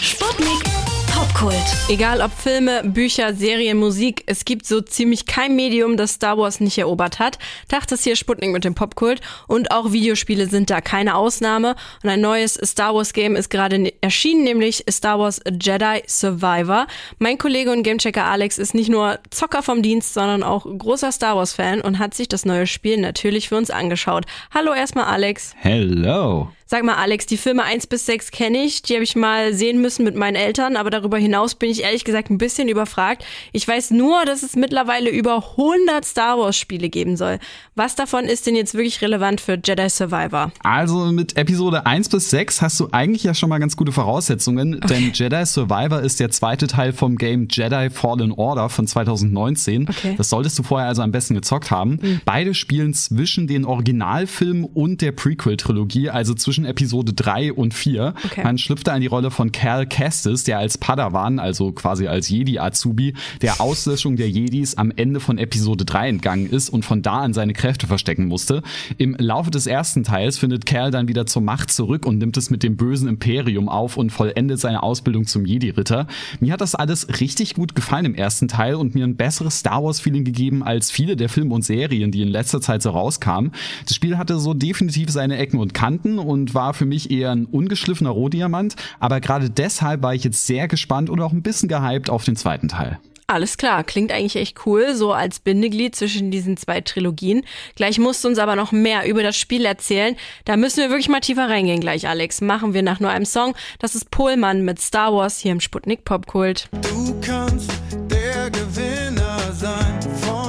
Sputnik Popkult. Egal ob Filme, Bücher, Serien, Musik, es gibt so ziemlich kein Medium, das Star Wars nicht erobert hat. Dacht es hier Sputnik mit dem Popkult und auch Videospiele sind da keine Ausnahme. Und ein neues Star Wars Game ist gerade erschienen, nämlich Star Wars Jedi Survivor. Mein Kollege und Gamechecker Alex ist nicht nur Zocker vom Dienst, sondern auch großer Star Wars Fan und hat sich das neue Spiel natürlich für uns angeschaut. Hallo erstmal Alex. Hello. Sag mal, Alex, die Filme 1 bis 6 kenne ich, die habe ich mal sehen müssen mit meinen Eltern, aber darüber hinaus bin ich ehrlich gesagt ein bisschen überfragt. Ich weiß nur, dass es mittlerweile über 100 Star Wars Spiele geben soll. Was davon ist denn jetzt wirklich relevant für Jedi Survivor? Also mit Episode 1 bis 6 hast du eigentlich ja schon mal ganz gute Voraussetzungen, okay. denn Jedi Survivor ist der zweite Teil vom Game Jedi Fallen Order von 2019. Okay. Das solltest du vorher also am besten gezockt haben. Mhm. Beide spielen zwischen den Originalfilmen und der Prequel-Trilogie, also zwischen zwischen Episode 3 und 4. Okay. Man schlüpfte in die Rolle von Cal Kestis, der als Padawan, also quasi als Jedi-Azubi, der Auslöschung der Jedis am Ende von Episode 3 entgangen ist und von da an seine Kräfte verstecken musste. Im Laufe des ersten Teils findet Cal dann wieder zur Macht zurück und nimmt es mit dem bösen Imperium auf und vollendet seine Ausbildung zum Jedi-Ritter. Mir hat das alles richtig gut gefallen im ersten Teil und mir ein besseres Star Wars-Feeling gegeben als viele der Filme und Serien, die in letzter Zeit so rauskamen. Das Spiel hatte so definitiv seine Ecken und Kanten und war für mich eher ein ungeschliffener Rohdiamant, aber gerade deshalb war ich jetzt sehr gespannt und auch ein bisschen gehypt auf den zweiten Teil. Alles klar, klingt eigentlich echt cool, so als Bindeglied zwischen diesen zwei Trilogien. Gleich musst du uns aber noch mehr über das Spiel erzählen. Da müssen wir wirklich mal tiefer reingehen gleich, Alex. Machen wir nach nur einem Song. Das ist Pohlmann mit Star Wars hier im Sputnik Popkult. Du kannst.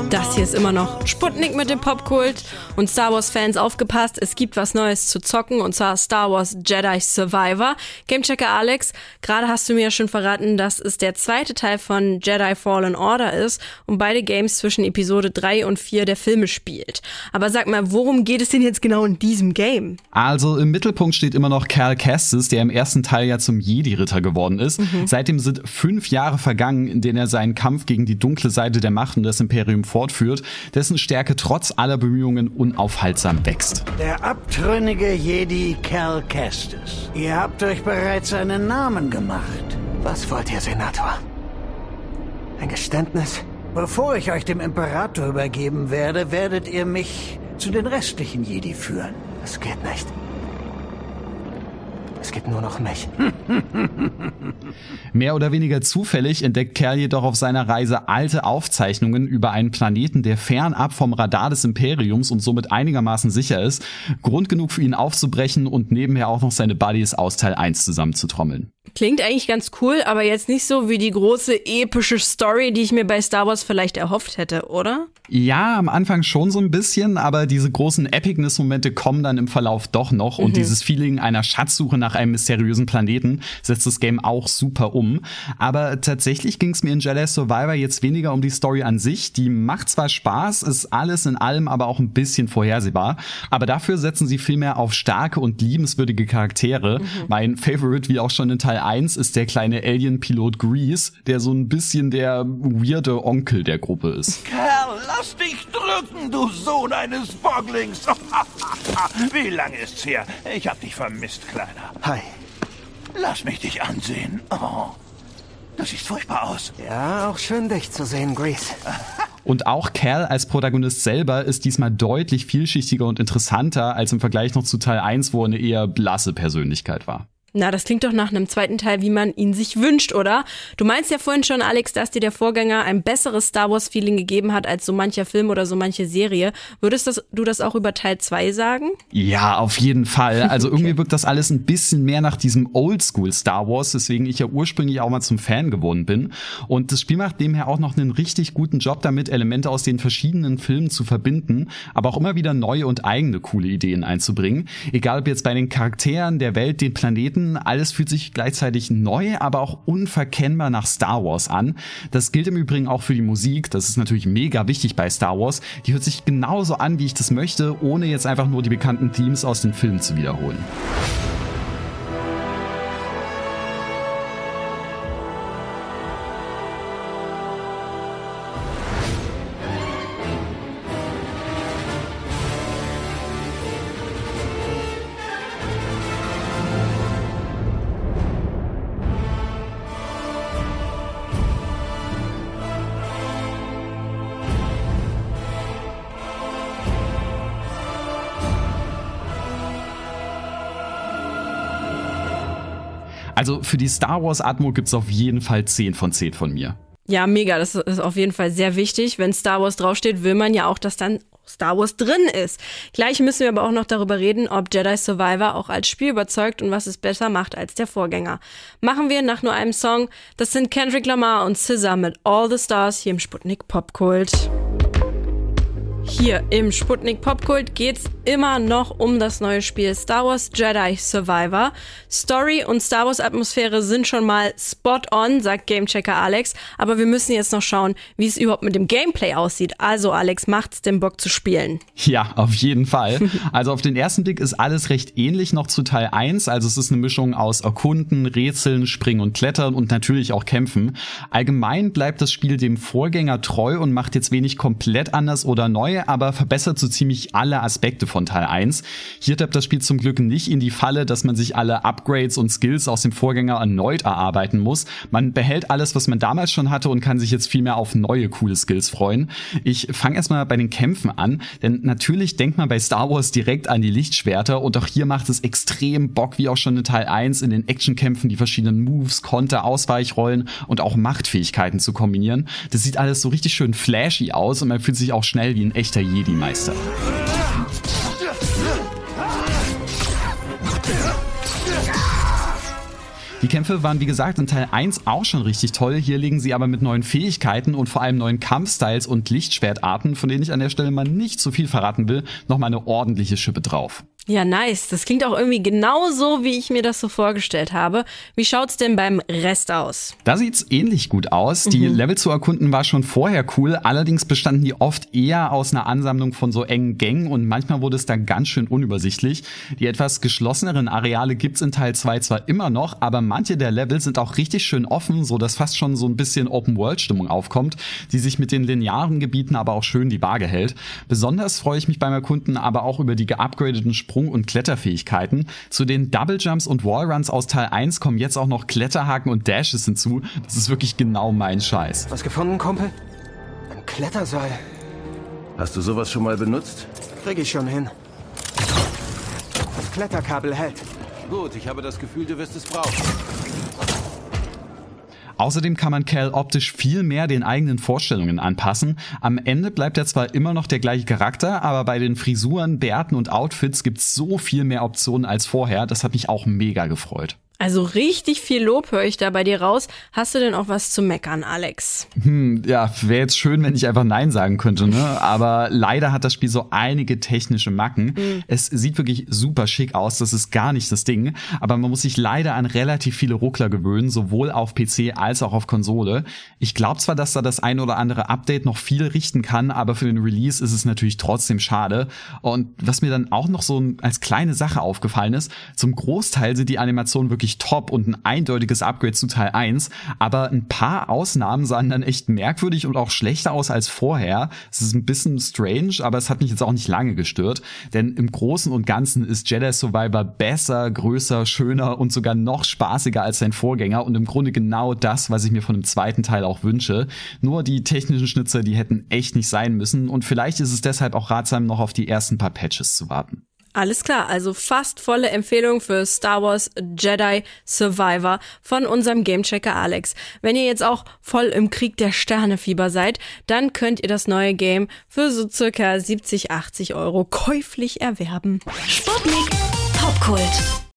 Das hier ist immer noch Sputnik mit dem Popkult und Star Wars Fans aufgepasst, es gibt was Neues zu zocken und zwar Star Wars Jedi Survivor. Gamechecker Alex, gerade hast du mir ja schon verraten, dass es der zweite Teil von Jedi Fallen Order ist und beide Games zwischen Episode 3 und 4 der Filme spielt. Aber sag mal, worum geht es denn jetzt genau in diesem Game? Also im Mittelpunkt steht immer noch Cal Kestis, der im ersten Teil ja zum Jedi-Ritter geworden ist. Mhm. Seitdem sind fünf Jahre vergangen, in denen er seinen Kampf gegen die dunkle Seite der Macht und das Imperium vor fortführt, dessen Stärke trotz aller Bemühungen unaufhaltsam wächst. Der abtrünnige Jedi Cal Kestis. Ihr habt euch bereits einen Namen gemacht. Was wollt ihr, Senator? Ein Geständnis? Bevor ich euch dem Imperator übergeben werde, werdet ihr mich zu den restlichen Jedi führen. Das geht nicht. Es gibt nur noch mich. Mehr oder weniger zufällig entdeckt Kerl jedoch auf seiner Reise alte Aufzeichnungen über einen Planeten, der fernab vom Radar des Imperiums und somit einigermaßen sicher ist. Grund genug für ihn aufzubrechen und nebenher auch noch seine Buddies aus Teil 1 zusammenzutrommeln. Klingt eigentlich ganz cool, aber jetzt nicht so wie die große epische Story, die ich mir bei Star Wars vielleicht erhofft hätte, oder? Ja, am Anfang schon so ein bisschen, aber diese großen Epicness-Momente kommen dann im Verlauf doch noch mhm. und dieses Feeling einer Schatzsuche nach einem mysteriösen Planeten setzt das Game auch super um. Aber tatsächlich ging es mir in Jedi Survivor jetzt weniger um die Story an sich. Die macht zwar Spaß, ist alles in allem aber auch ein bisschen vorhersehbar, aber dafür setzen sie vielmehr auf starke und liebenswürdige Charaktere. Mhm. Mein Favorite, wie auch schon in Teil 1 ist der kleine Alien-Pilot Grease, der so ein bisschen der weirde Onkel der Gruppe ist. Kerl, lass dich drücken, du Sohn eines Bogglings. Wie lange ist's her? Ich hab dich vermisst, Kleiner. Hi. Lass mich dich ansehen. Oh, das sieht furchtbar aus. Ja, auch schön dich zu sehen, Grease. Und auch Cal als Protagonist selber ist diesmal deutlich vielschichtiger und interessanter als im Vergleich noch zu Teil 1, wo er eine eher blasse Persönlichkeit war. Na, das klingt doch nach einem zweiten Teil, wie man ihn sich wünscht, oder? Du meinst ja vorhin schon, Alex, dass dir der Vorgänger ein besseres Star Wars-Feeling gegeben hat als so mancher Film oder so manche Serie. Würdest das, du das auch über Teil 2 sagen? Ja, auf jeden Fall. Also okay. irgendwie wirkt das alles ein bisschen mehr nach diesem Oldschool Star Wars, weswegen ich ja ursprünglich auch mal zum Fan geworden bin. Und das Spiel macht demher auch noch einen richtig guten Job damit, Elemente aus den verschiedenen Filmen zu verbinden, aber auch immer wieder neue und eigene coole Ideen einzubringen. Egal ob jetzt bei den Charakteren, der Welt, den Planeten, Planeten. Alles fühlt sich gleichzeitig neu, aber auch unverkennbar nach Star Wars an. Das gilt im Übrigen auch für die Musik. Das ist natürlich mega wichtig bei Star Wars. Die hört sich genauso an, wie ich das möchte, ohne jetzt einfach nur die bekannten Themes aus den Filmen zu wiederholen. Also für die Star Wars Atmo gibt's auf jeden Fall 10 von 10 von mir. Ja, mega. Das ist auf jeden Fall sehr wichtig. Wenn Star Wars draufsteht, will man ja auch, dass dann Star Wars drin ist. Gleich müssen wir aber auch noch darüber reden, ob Jedi Survivor auch als Spiel überzeugt und was es besser macht als der Vorgänger. Machen wir nach nur einem Song. Das sind Kendrick Lamar und SZA mit All the Stars hier im Sputnik Popkult. Hier im Sputnik Popkult geht's immer noch um das neue Spiel Star Wars Jedi Survivor. Story und Star Wars Atmosphäre sind schon mal spot on, sagt Gamechecker Alex, aber wir müssen jetzt noch schauen, wie es überhaupt mit dem Gameplay aussieht. Also Alex, macht's den Bock zu spielen? Ja, auf jeden Fall. Also auf den ersten Blick ist alles recht ähnlich noch zu Teil 1, also es ist eine Mischung aus Erkunden, Rätseln, Springen und Klettern und natürlich auch Kämpfen. Allgemein bleibt das Spiel dem Vorgänger treu und macht jetzt wenig komplett anders oder neu, aber verbessert so ziemlich alle Aspekte von Teil 1. Hier tappt das Spiel zum Glück nicht in die Falle, dass man sich alle Upgrades und Skills aus dem Vorgänger erneut erarbeiten muss. Man behält alles, was man damals schon hatte und kann sich jetzt viel mehr auf neue coole Skills freuen. Ich fange erstmal bei den Kämpfen an, denn natürlich denkt man bei Star Wars direkt an die Lichtschwerter und auch hier macht es extrem Bock, wie auch schon in Teil 1 in den Actionkämpfen die verschiedenen Moves, Konter, Ausweichrollen und auch Machtfähigkeiten zu kombinieren. Das sieht alles so richtig schön flashy aus und man fühlt sich auch schnell wie ein echter Jedi-Meister. Die Kämpfe waren wie gesagt in Teil 1 auch schon richtig toll. Hier legen sie aber mit neuen Fähigkeiten und vor allem neuen Kampfstyles und Lichtschwertarten, von denen ich an der Stelle mal nicht zu viel verraten will, nochmal eine ordentliche Schippe drauf. Ja, nice. Das klingt auch irgendwie genauso, wie ich mir das so vorgestellt habe. Wie schaut's denn beim Rest aus? Da sieht's ähnlich gut aus. Die mhm. Level zu erkunden war schon vorher cool. Allerdings bestanden die oft eher aus einer Ansammlung von so engen Gängen und manchmal wurde es dann ganz schön unübersichtlich. Die etwas geschlosseneren Areale gibt's in Teil 2 zwar immer noch, aber manche der Level sind auch richtig schön offen, so dass fast schon so ein bisschen Open-World-Stimmung aufkommt, die sich mit den linearen Gebieten aber auch schön die Waage hält. Besonders freue ich mich beim Erkunden aber auch über die geupgradeten Sprung Sprung- und Kletterfähigkeiten. Zu den Double Jumps und Wallruns aus Teil 1 kommen jetzt auch noch Kletterhaken und Dashes hinzu. Das ist wirklich genau mein Scheiß. Was gefunden, Kumpel? Ein Kletterseil. Hast du sowas schon mal benutzt? Krieg ich schon hin. Das Kletterkabel hält. Gut, ich habe das Gefühl, du wirst es brauchen. Außerdem kann man Cal optisch viel mehr den eigenen Vorstellungen anpassen. Am Ende bleibt er zwar immer noch der gleiche Charakter, aber bei den Frisuren, Bärten und Outfits gibt's so viel mehr Optionen als vorher. Das hat mich auch mega gefreut. Also richtig viel Lob höre ich da bei dir raus. Hast du denn auch was zu meckern, Alex? Hm, ja, wäre jetzt schön, wenn ich einfach Nein sagen könnte, ne? Aber leider hat das Spiel so einige technische Macken. Mhm. Es sieht wirklich super schick aus, das ist gar nicht das Ding. Aber man muss sich leider an relativ viele Ruckler gewöhnen, sowohl auf PC als auch auf Konsole. Ich glaube zwar, dass da das ein oder andere Update noch viel richten kann, aber für den Release ist es natürlich trotzdem schade. Und was mir dann auch noch so als kleine Sache aufgefallen ist, zum Großteil sind die Animationen wirklich wirklich top und ein eindeutiges Upgrade zu Teil 1, aber ein paar Ausnahmen sahen dann echt merkwürdig und auch schlechter aus als vorher. Es ist ein bisschen strange, aber es hat mich jetzt auch nicht lange gestört, denn im Großen und Ganzen ist Jedi Survivor besser, größer, schöner und sogar noch spaßiger als sein Vorgänger und im Grunde genau das, was ich mir von dem zweiten Teil auch wünsche. Nur die technischen Schnitzer, die hätten echt nicht sein müssen und vielleicht ist es deshalb auch ratsam, noch auf die ersten paar Patches zu warten. Alles klar, also fast volle Empfehlung für Star Wars Jedi Survivor von unserem Gamechecker Alex. Wenn ihr jetzt auch voll im Krieg der Sternefieber seid, dann könnt ihr das neue Game für so circa 70, 80 Euro käuflich erwerben. Sputnik Popkult.